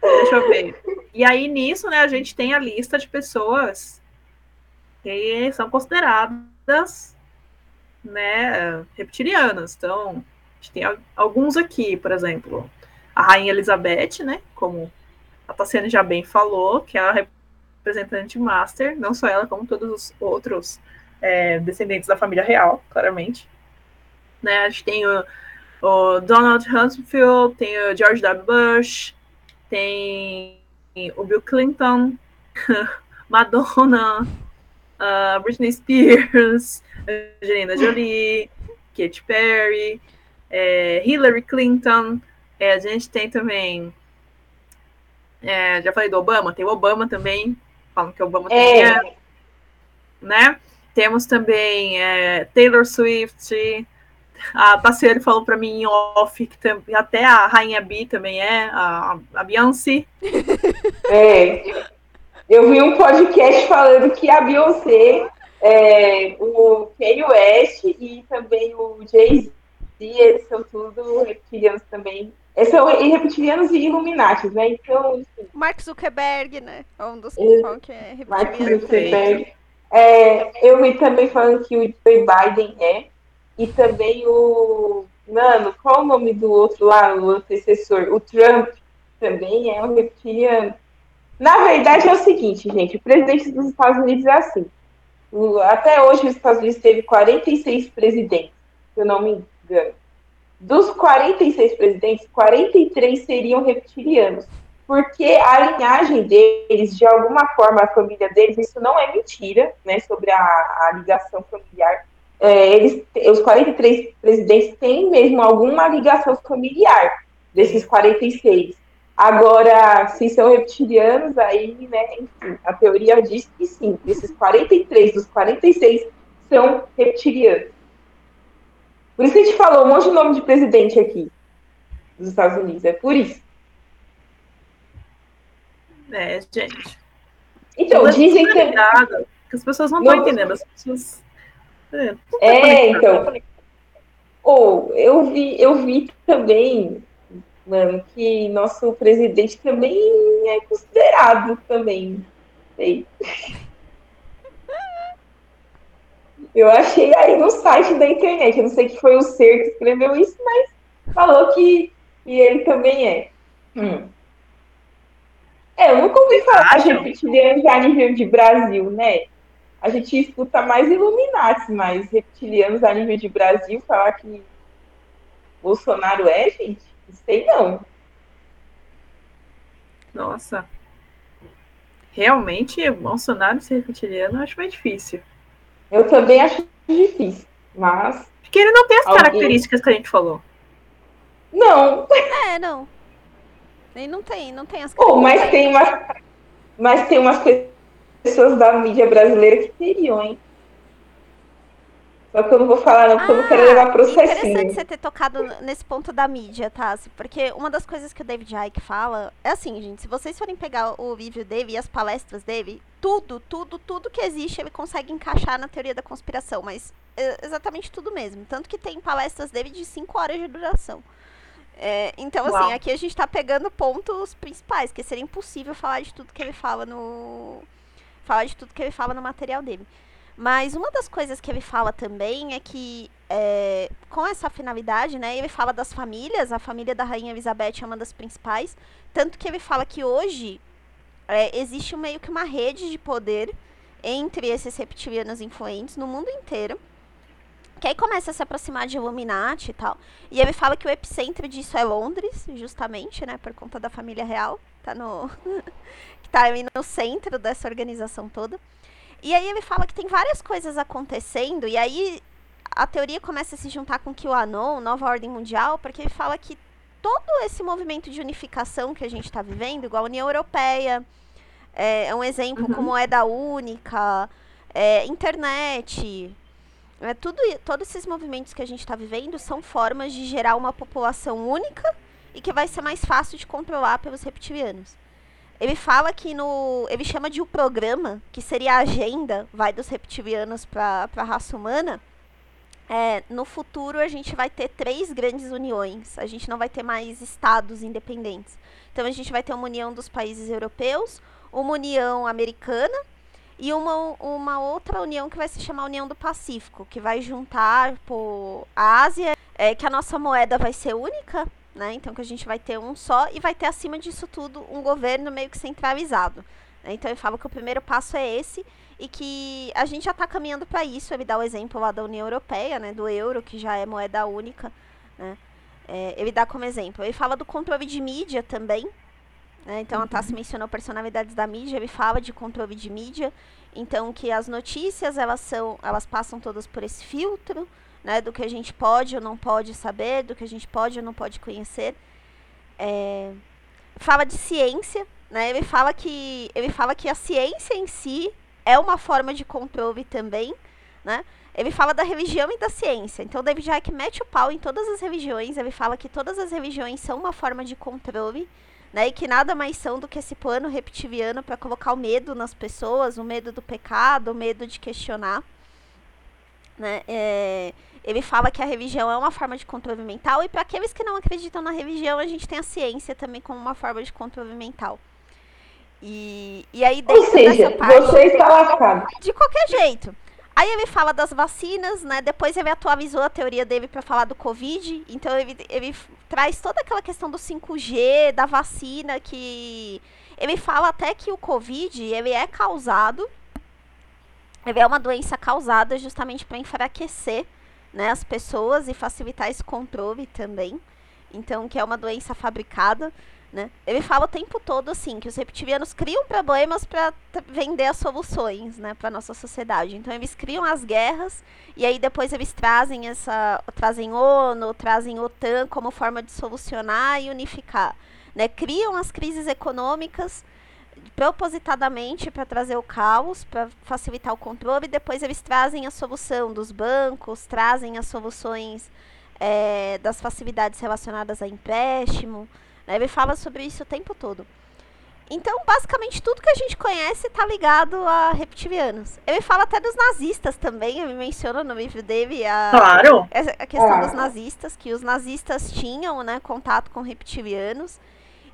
Deixa eu ver. E aí, nisso, né, a gente tem a lista de pessoas que são consideradas né, reptilianas. Então, a gente tem alguns aqui, por exemplo, a Rainha Elizabeth, né, como a Tassiane já bem falou, que é a representante master, não só ela, como todos os outros é, descendentes da família real, claramente. Né, a gente tem o, o Donald Rumsfeld, tem o George W. Bush, tem o Bill Clinton, Madonna, uh, Britney Spears, Angelina Jolie, Katy Perry, é, Hillary Clinton. É, a gente tem também. É, já falei do Obama, tem o Obama também. Falam que Obama tem. É. Né? Temos também é, Taylor Swift, a Tassiane falou para mim em off que até a Rainha B também é, a, a Beyoncé. É. Eu vi um podcast falando que a Beyoncé, é, o Kanye West e também o Jay-Z, eles são tudo reptilianos também. Eles são reptilianos e Illuminati, né? Então, enfim. Mark Zuckerberg, né? É um dos que é Mark Zuckerberg. É, eu vi também falando que o Joe Biden é. E também o. Mano, qual o nome do outro lá, o antecessor? O Trump também é um reptiliano. Na verdade, é o seguinte, gente: o presidente dos Estados Unidos é assim. O, até hoje, os Estados Unidos teve 46 presidentes, se eu não me engano. Dos 46 presidentes, 43 seriam reptilianos. Porque a linhagem deles, de alguma forma, a família deles, isso não é mentira, né, sobre a, a ligação familiar é, eles, os 43 presidentes têm mesmo alguma ligação familiar desses 46. Agora, se são reptilianos, aí, né, enfim, a teoria diz que sim, esses 43 dos 46 são reptilianos. Por isso que a gente falou um monte de nome de presidente aqui dos Estados Unidos, é por isso. É, gente. Então, dizem que. que as pessoas não estão entendendo, as pessoas é, é então. Ou oh, eu vi, eu vi também, mano, que nosso presidente também é considerado também. Sei. Eu achei aí no site da internet, eu não sei que foi o Ser que escreveu isso, mas falou que, que ele também é. Hum. É, eu nunca ouvi falar de reptiliano já a nível de Brasil, né? a gente escuta mais Illuminati, mais reptilianos a nível de Brasil falar que Bolsonaro é, gente, não sei não. Nossa. Realmente, Bolsonaro ser reptiliano eu acho mais difícil. Eu também acho difícil, mas. Porque ele não tem as alguém... características que a gente falou. Não. É, não. Ele não tem, não tem as características. Oh, mas tem umas. Mas tem umas pessoas da mídia brasileira que teriam, hein? Só que eu não vou falar não, porque eu não quero levar processinho. Interessante você ter tocado nesse ponto da mídia, tá? Porque uma das coisas que o David Icke fala é assim, gente, se vocês forem pegar o vídeo dele e as palestras dele, tudo, tudo, tudo que existe ele consegue encaixar na teoria da conspiração, mas é exatamente tudo mesmo. Tanto que tem palestras dele de 5 horas de duração. É, então, assim, Uau. aqui a gente tá pegando pontos principais, que seria impossível falar de tudo que ele fala no. Falar de tudo que ele fala no material dele. Mas uma das coisas que ele fala também é que, é, com essa finalidade, né, ele fala das famílias, a família da Rainha Elizabeth é uma das principais, tanto que ele fala que hoje é, existe meio que uma rede de poder entre esses reptilianos influentes no mundo inteiro, que aí começa a se aproximar de Illuminati e tal. E ele fala que o epicentro disso é Londres, justamente, né, por conta da família real, tá no que tá ali no centro dessa organização toda. E aí ele fala que tem várias coisas acontecendo, e aí a teoria começa a se juntar com o QAnon, Nova Ordem Mundial, porque ele fala que todo esse movimento de unificação que a gente está vivendo, igual a União Europeia, é, é um exemplo uhum. como é da única, é, internet, é, tudo, todos esses movimentos que a gente está vivendo são formas de gerar uma população única e que vai ser mais fácil de controlar pelos reptilianos. Ele fala que no. Ele chama de o um programa, que seria a agenda, vai dos reptilianos para a raça humana. É, no futuro a gente vai ter três grandes uniões. A gente não vai ter mais estados independentes. Então a gente vai ter uma união dos países europeus, uma união americana e uma, uma outra união que vai se chamar União do Pacífico, que vai juntar pô, a Ásia, é, que a nossa moeda vai ser única, né? Então que a gente vai ter um só e vai ter acima disso tudo um governo meio que centralizado. Né? Então eu falo que o primeiro passo é esse e que a gente já está caminhando para isso. Ele dá o exemplo lá da União Europeia, né? Do euro, que já é moeda única, né? É, ele dá como exemplo. Ele fala do controle de mídia também. Né? Então uhum. a Tassi mencionou personalidades da mídia. Ele fala de controle de mídia. Então que as notícias elas são, elas passam todas por esse filtro né, do que a gente pode ou não pode saber, do que a gente pode ou não pode conhecer. É, fala de ciência, né? Ele fala que ele fala que a ciência em si é uma forma de controle também, né? Ele fala da religião e da ciência. Então, David Icke mete o pau em todas as religiões. Ele fala que todas as religiões são uma forma de controle, né? E que nada mais são do que esse plano reptiliano para colocar o medo nas pessoas, o medo do pecado, o medo de questionar, né? É, ele fala que a religião é uma forma de controle mental, e para aqueles que não acreditam na religião, a gente tem a ciência também como uma forma de controle mental. E, e aí dentro Ou seja, parte, você está lascado. De qualquer jeito. Aí ele fala das vacinas, né? Depois ele atualizou a teoria dele para falar do Covid. Então ele, ele traz toda aquela questão do 5G, da vacina, que ele fala até que o Covid ele é causado, ele é uma doença causada justamente para enfraquecer né, as pessoas e facilitar esse controle também. Então, que é uma doença fabricada. Né? Ele fala o tempo todo assim que os reptilianos criam problemas para vender as soluções, né, para nossa sociedade. Então eles criam as guerras e aí depois eles trazem essa, trazem ONU, trazem OTAN como forma de solucionar e unificar, né? Criam as crises econômicas propositadamente para trazer o caos, para facilitar o controle, e depois eles trazem a solução dos bancos, trazem as soluções é, das facilidades relacionadas a empréstimo. Né? Ele fala sobre isso o tempo todo. Então, basicamente, tudo que a gente conhece está ligado a reptilianos. Ele fala até dos nazistas também, ele menciona no livro dele a, claro. a questão dos nazistas, que os nazistas tinham né, contato com reptilianos.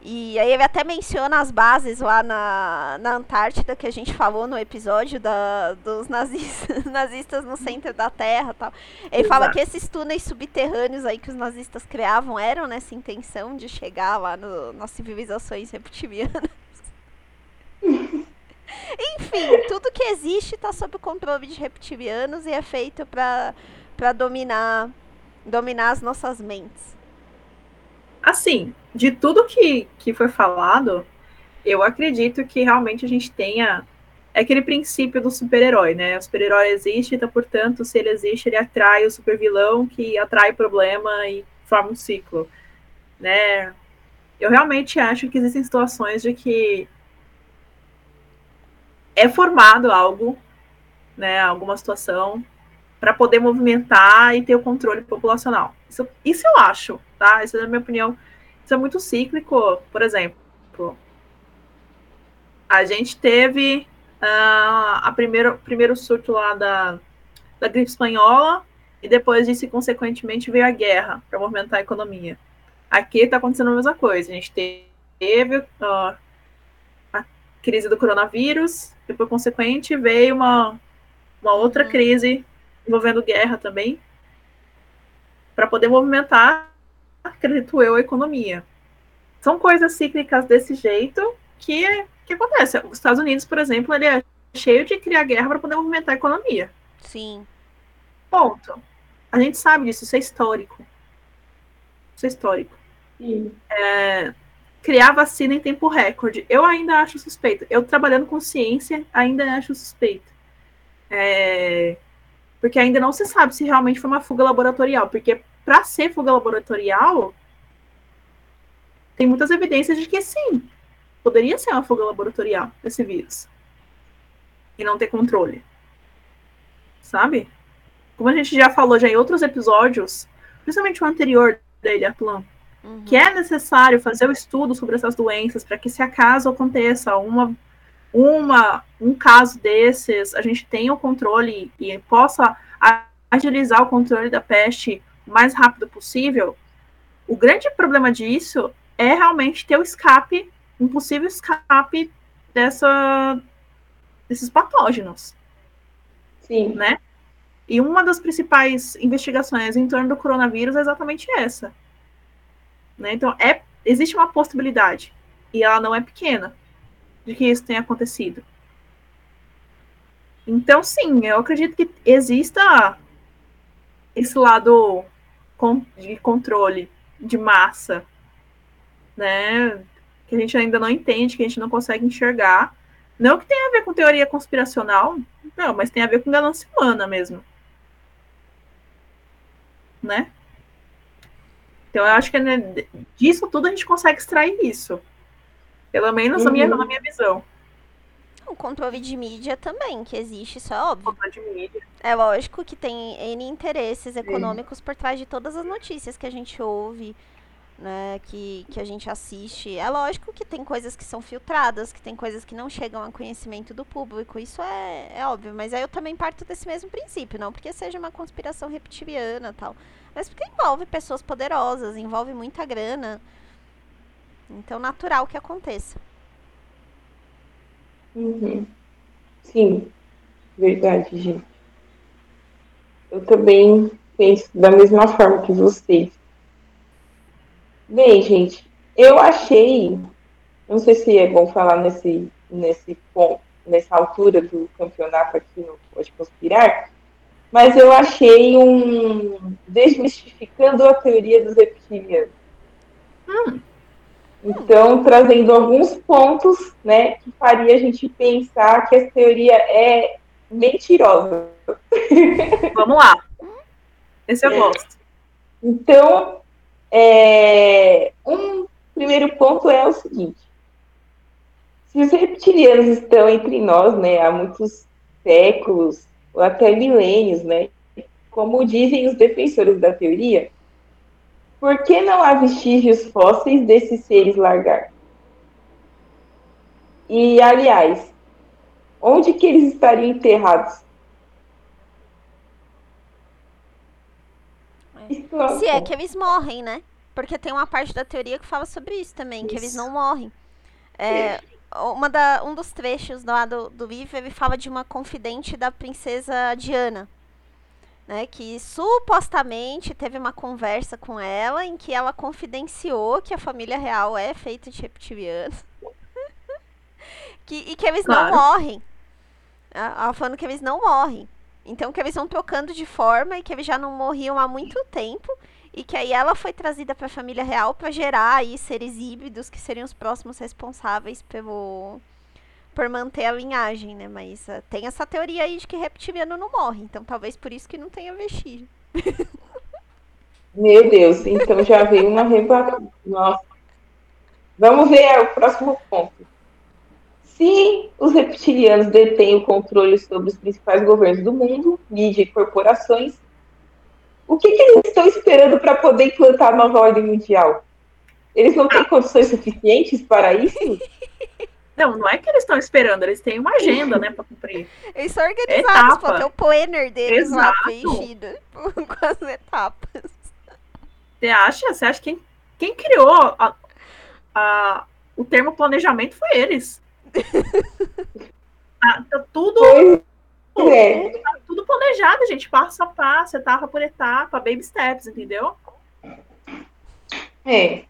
E aí ele até menciona as bases lá na, na Antártida, que a gente falou no episódio da, dos nazistas, nazistas no centro da Terra tal. Ele Exato. fala que esses túneis subterrâneos aí que os nazistas criavam eram nessa intenção de chegar lá no, nas civilizações reptilianas. Enfim, tudo que existe está sob o controle de reptilianos e é feito para dominar, dominar as nossas mentes. Assim, de tudo que, que foi falado, eu acredito que realmente a gente tenha é aquele princípio do super-herói, né? O super-herói existe, então, portanto, se ele existe, ele atrai o super-vilão, que atrai problema e forma um ciclo, né? Eu realmente acho que existem situações de que é formado algo, né? Alguma situação, para poder movimentar e ter o controle populacional. Isso, isso eu acho, tá? Isso é a minha opinião. Isso é muito cíclico. Por exemplo, a gente teve uh, a primeiro, primeiro surto lá da, da gripe espanhola e depois disso, consequentemente, veio a guerra para movimentar a economia. Aqui está acontecendo a mesma coisa. A gente teve uh, a crise do coronavírus, e por consequente veio uma, uma outra uhum. crise envolvendo guerra também, para poder movimentar, acredito eu, a economia. São coisas cíclicas desse jeito que, que acontece. Os Estados Unidos, por exemplo, ele é cheio de criar guerra para poder movimentar a economia. Sim. Ponto. A gente sabe disso, isso é histórico. Isso é histórico. É, criar vacina em tempo recorde. Eu ainda acho suspeito. Eu trabalhando com ciência, ainda acho suspeito. É, porque ainda não se sabe se realmente foi uma fuga laboratorial. Porque para ser fuga laboratorial, tem muitas evidências de que sim, poderia ser uma fuga laboratorial desse vírus. E não ter controle. Sabe? Como a gente já falou já em outros episódios, principalmente o anterior dele, a Plan, uhum. que é necessário fazer o estudo sobre essas doenças para que se acaso aconteça uma, uma um caso desses, a gente tenha o controle e possa agilizar o controle da peste o mais rápido possível. O grande problema disso é realmente ter o escape, um possível escape dessa, desses patógenos. Sim. Né? E uma das principais investigações em torno do coronavírus é exatamente essa. Né? Então, é, existe uma possibilidade, e ela não é pequena, de que isso tenha acontecido. Então, sim, eu acredito que exista esse lado de controle de massa, né? Que a gente ainda não entende, que a gente não consegue enxergar. Não que tenha a ver com teoria conspiracional, não, mas tem a ver com ganância humana mesmo. Né? Então eu acho que né, disso tudo a gente consegue extrair isso. Pelo menos uhum. na, minha, na minha visão. O controle de mídia também, que existe, isso é óbvio. Controle de mídia. É lógico que tem N interesses econômicos por trás de todas as notícias que a gente ouve, né, que, que a gente assiste. É lógico que tem coisas que são filtradas, que tem coisas que não chegam a conhecimento do público, isso é, é óbvio. Mas aí eu também parto desse mesmo princípio, não porque seja uma conspiração reptiliana tal mas porque envolve pessoas poderosas, envolve muita grana. Então, natural que aconteça. Uhum. Sim, verdade, gente. Eu também penso da mesma forma que vocês. Bem, gente, eu achei, não sei se é bom falar nesse, nesse ponto, nessa altura do campeonato aqui no Pode Conspirar, mas eu achei um desmistificando a teoria dos reptilianos. Hum. Então, trazendo alguns pontos, né, que faria a gente pensar que essa teoria é mentirosa. Vamos lá. Esse eu gosto. Então, é, um primeiro ponto é o seguinte: se os reptilianos estão entre nós, né, há muitos séculos, ou até milênios, né? Como dizem os defensores da teoria, por que não há vestígios fósseis desses seres largar? E, aliás, onde que eles estariam enterrados? Se é que eles morrem, né? Porque tem uma parte da teoria que fala sobre isso também, isso. que eles não morrem. É, uma da, um dos trechos lá do, do livro, ele fala de uma confidente da princesa Diana. Né, que supostamente teve uma conversa com ela em que ela confidenciou que a família real é feita de reptilianos. que, e que eles claro. não morrem. Ela falando que eles não morrem. Então que eles vão trocando de forma e que eles já não morriam há muito tempo e que aí ela foi trazida para a família real para gerar aí seres híbridos que seriam os próximos responsáveis pelo por manter a linhagem, né? Mas uh, tem essa teoria aí de que reptiliano não morre, então talvez por isso que não tenha vestígio. Meu Deus, então já veio uma rebate. Nossa. Vamos ver o próximo ponto. Se os reptilianos detêm o controle sobre os principais governos do mundo, mídia e corporações, o que, que eles estão esperando para poder implantar a nova ordem mundial? Eles não têm condições suficientes para isso? Não, não é que eles estão esperando, eles têm uma agenda, né, para cumprir. Eles são organizados, Etapa. pô, tem o planner deles lá Exato. preenchido com as etapas. Você acha? Você acha que quem, quem criou a- a- o termo planejamento foi eles? Ah, tá tudo, é. tá tudo planejado, gente, passo a passo, etapa por etapa, baby steps, entendeu? É.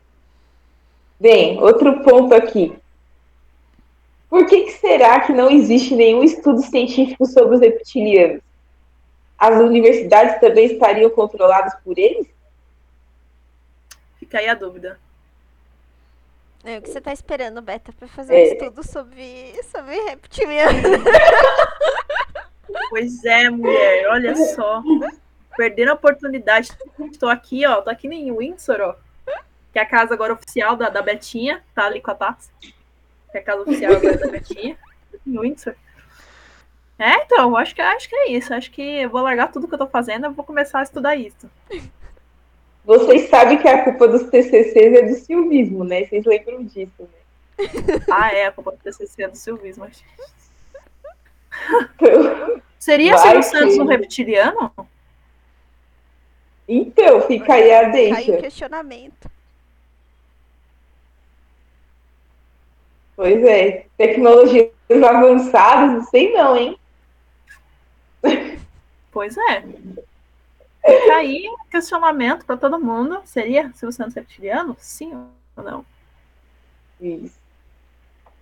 Bem, outro ponto aqui. Por que, que será que não existe nenhum estudo científico sobre os reptilianos? As universidades também estariam controladas por eles? Fica aí a dúvida. É, o que você tá esperando, Beta, pra fazer É. um estudo sobre, sobre reptiliano? Pois é, mulher, olha só. Perdendo a oportunidade. Estou aqui, ó, tô aqui em Windsor, ó. Que é a casa agora oficial da, da Betinha, tá ali com a taça. Que é oficial agora da Betinha. Windsor. É, então, acho que, acho que é isso. Acho que eu vou largar tudo que eu tô fazendo e vou começar a estudar isso. Vocês sabem que a culpa dos TCCs é do silvismo, né? Vocês lembram disso, né? Ah, é, a culpa do TCC é do silvismo. acho. Então, Seria Silvio Santos um reptiliano? então, fica aí a Caiu o deixa. questionamento. Pois é. Tecnologias avançadas, não sei não, hein? Pois é. Fica aí questionamento para todo mundo. Seria Silvio Santos reptiliano? Sim ou não? Isso.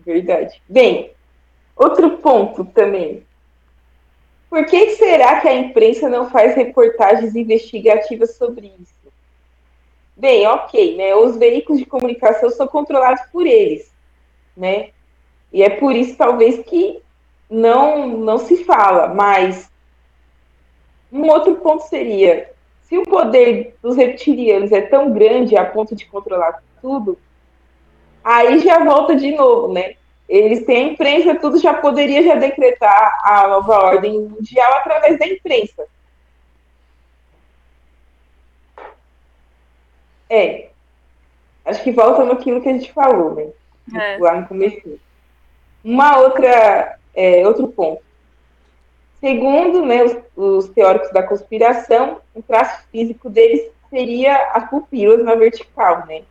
Verdade. Bem, outro ponto também. Por que será que a imprensa não faz reportagens investigativas sobre isso? Bem, ok, né? Os veículos de comunicação são controlados por eles, né? E é por isso, talvez, que não, não se fala. Mas um outro ponto seria: se o poder dos reptilianos é tão grande a ponto de controlar tudo, aí já volta de novo, né? Eles têm a imprensa, tudo já poderia já decretar a nova ordem mundial através da imprensa. É. Acho que volta naquilo que a gente falou, né? É. Lá no começo. Uma outra, é, outro ponto. Segundo né, os, os teóricos da conspiração, um traço físico deles seria as pupilas na vertical, né?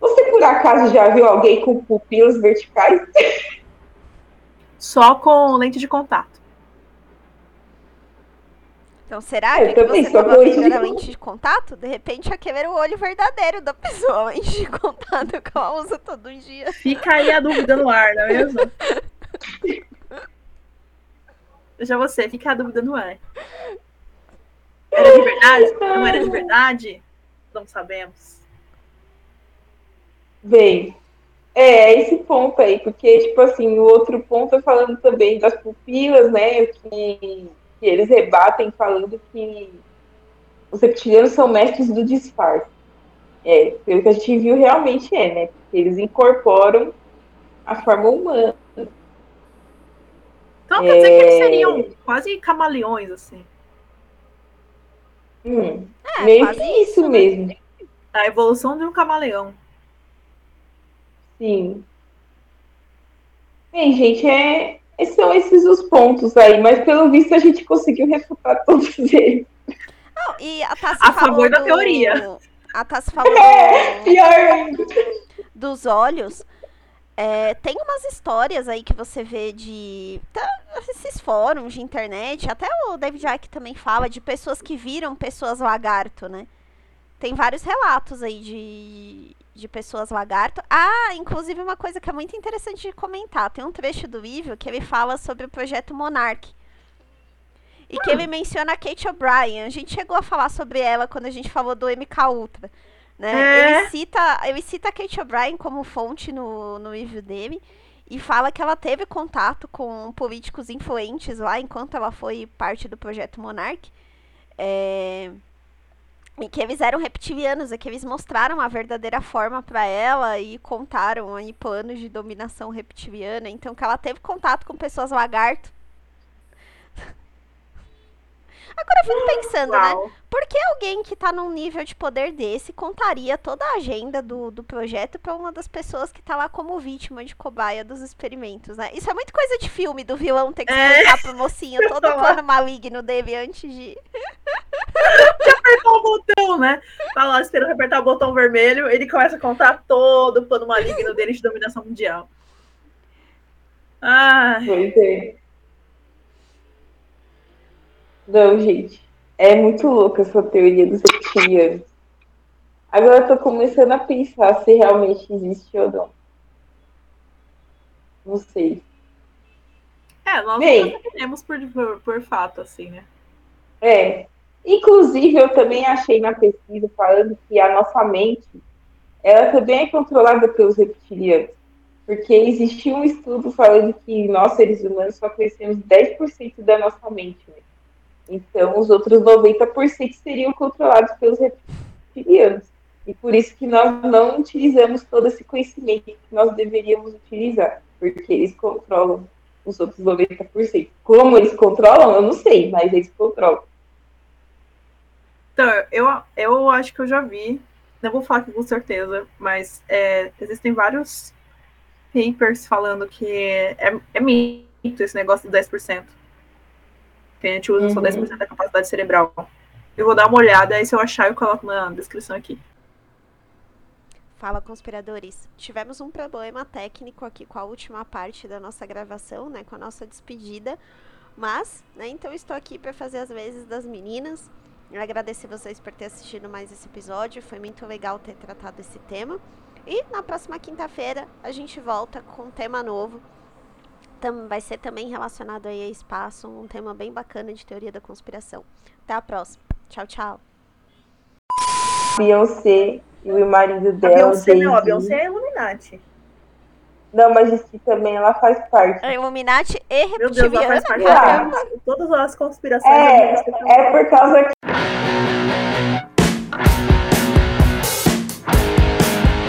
Você por acaso já viu alguém com pupilas verticais? Só com lente de contato. Então, será É, que, eu que você só tava com vendo de lente de contato? De repente, aquele era o olho verdadeiro da pessoa, a lente de contato que ela usa todo dia. Fica aí a dúvida no ar, não é mesmo? Veja você, fica a dúvida no ar. Era de verdade? Não era de verdade? Não sabemos. Bem, é esse ponto aí, porque, tipo assim, o outro ponto é falando também das pupilas, né? Que, que eles rebatem falando que os reptilianos são mestres do disfarce. É, pelo que a gente viu, realmente é, né? Porque eles incorporam a forma humana. Então quer dizer que eles É. seriam quase camaleões, assim. Hum, É, meio que isso né? mesmo. A evolução de um camaleão. Sim. Bem, gente, é, são esses os pontos aí, mas pelo visto a gente conseguiu refutar todos eles. Não, e a Tassi A falou favor da do- teoria. A Tassi falou É, do- pior ainda. dos olhos. É, tem umas histórias aí que você vê de. tá, esses fóruns de internet, até o David Icke também fala de pessoas que viram pessoas lagarto, né? Tem vários relatos aí de, de pessoas lagarto. Ah, inclusive uma coisa que é muito interessante de comentar. Tem um trecho do livro que ele fala sobre o projeto Monarch. E que ele menciona a Kate O'Brien. A gente chegou a falar sobre ela quando a gente falou do MK Ultra. Né? É. Ele, cita, ele cita a Kate O'Brien como fonte no, no livro dele. E fala que ela teve contato com políticos influentes lá enquanto ela foi parte do projeto Monarch. É, E que eles eram reptilianos, e que eles mostraram a verdadeira forma pra ela e contaram aí planos de dominação reptiliana. Então que ela teve contato com pessoas lagarto. Agora eu fico pensando, né? Uau. Por que alguém que tá num nível de poder desse contaria toda a agenda do, do projeto pra uma das pessoas que tá lá como vítima de cobaia dos experimentos, né? Isso é muito coisa de filme, do vilão ter que É. explicar pro mocinho todo o plano maligno dele antes de. apertar o botão, né? Tá lá esperando apertar o botão vermelho, ele começa a contar todo o plano maligno dele de dominação mundial. Ai, Pois é. Não, gente. É muito louca essa teoria dos reptilianos. Agora eu tô começando a pensar se realmente existe ou não. Não sei. é, nós Bem. sabemos por, por, por fato, assim, né? É. Inclusive, eu também achei na pesquisa falando que a nossa mente, ela também é controlada pelos reptilianos. Porque existia um estudo falando que nós, seres humanos, só conhecemos 10% da nossa mente. Né? Então, os outros 90% seriam controlados pelos reptilianos. E por isso que nós não utilizamos todo esse conhecimento que nós deveríamos utilizar. Porque eles controlam os outros 90%. Como eles controlam, eu não sei, mas eles controlam. Então, eu, eu acho que eu já vi, não vou falar com certeza, mas é, existem vários papers falando que é, é mito esse negócio do 10%. Gente usa só Uhum. 10% da capacidade cerebral. Eu vou dar uma olhada, aí se eu achar, eu coloco na descrição aqui. Fala, conspiradores. Tivemos um problema técnico aqui com a última parte da nossa gravação, né? Com a nossa despedida. Mas, né, então estou aqui para fazer as vezes das meninas. Eu agradecer vocês por ter assistido mais esse episódio. Foi muito legal ter tratado esse tema. E na próxima quinta-feira a gente volta com um tema novo. Tam- vai ser também relacionado aí a espaço, um tema bem bacana de teoria da conspiração. Até a próxima. Tchau, tchau. Beyoncé e o marido A dela, Beyoncé, não, a. Beyoncé é Illuminati. Não, mas que também ela faz parte. A Illuminati e Meu Deus, ela reptiliana. faz parte Ah. de todas as conspirações. É, é por causa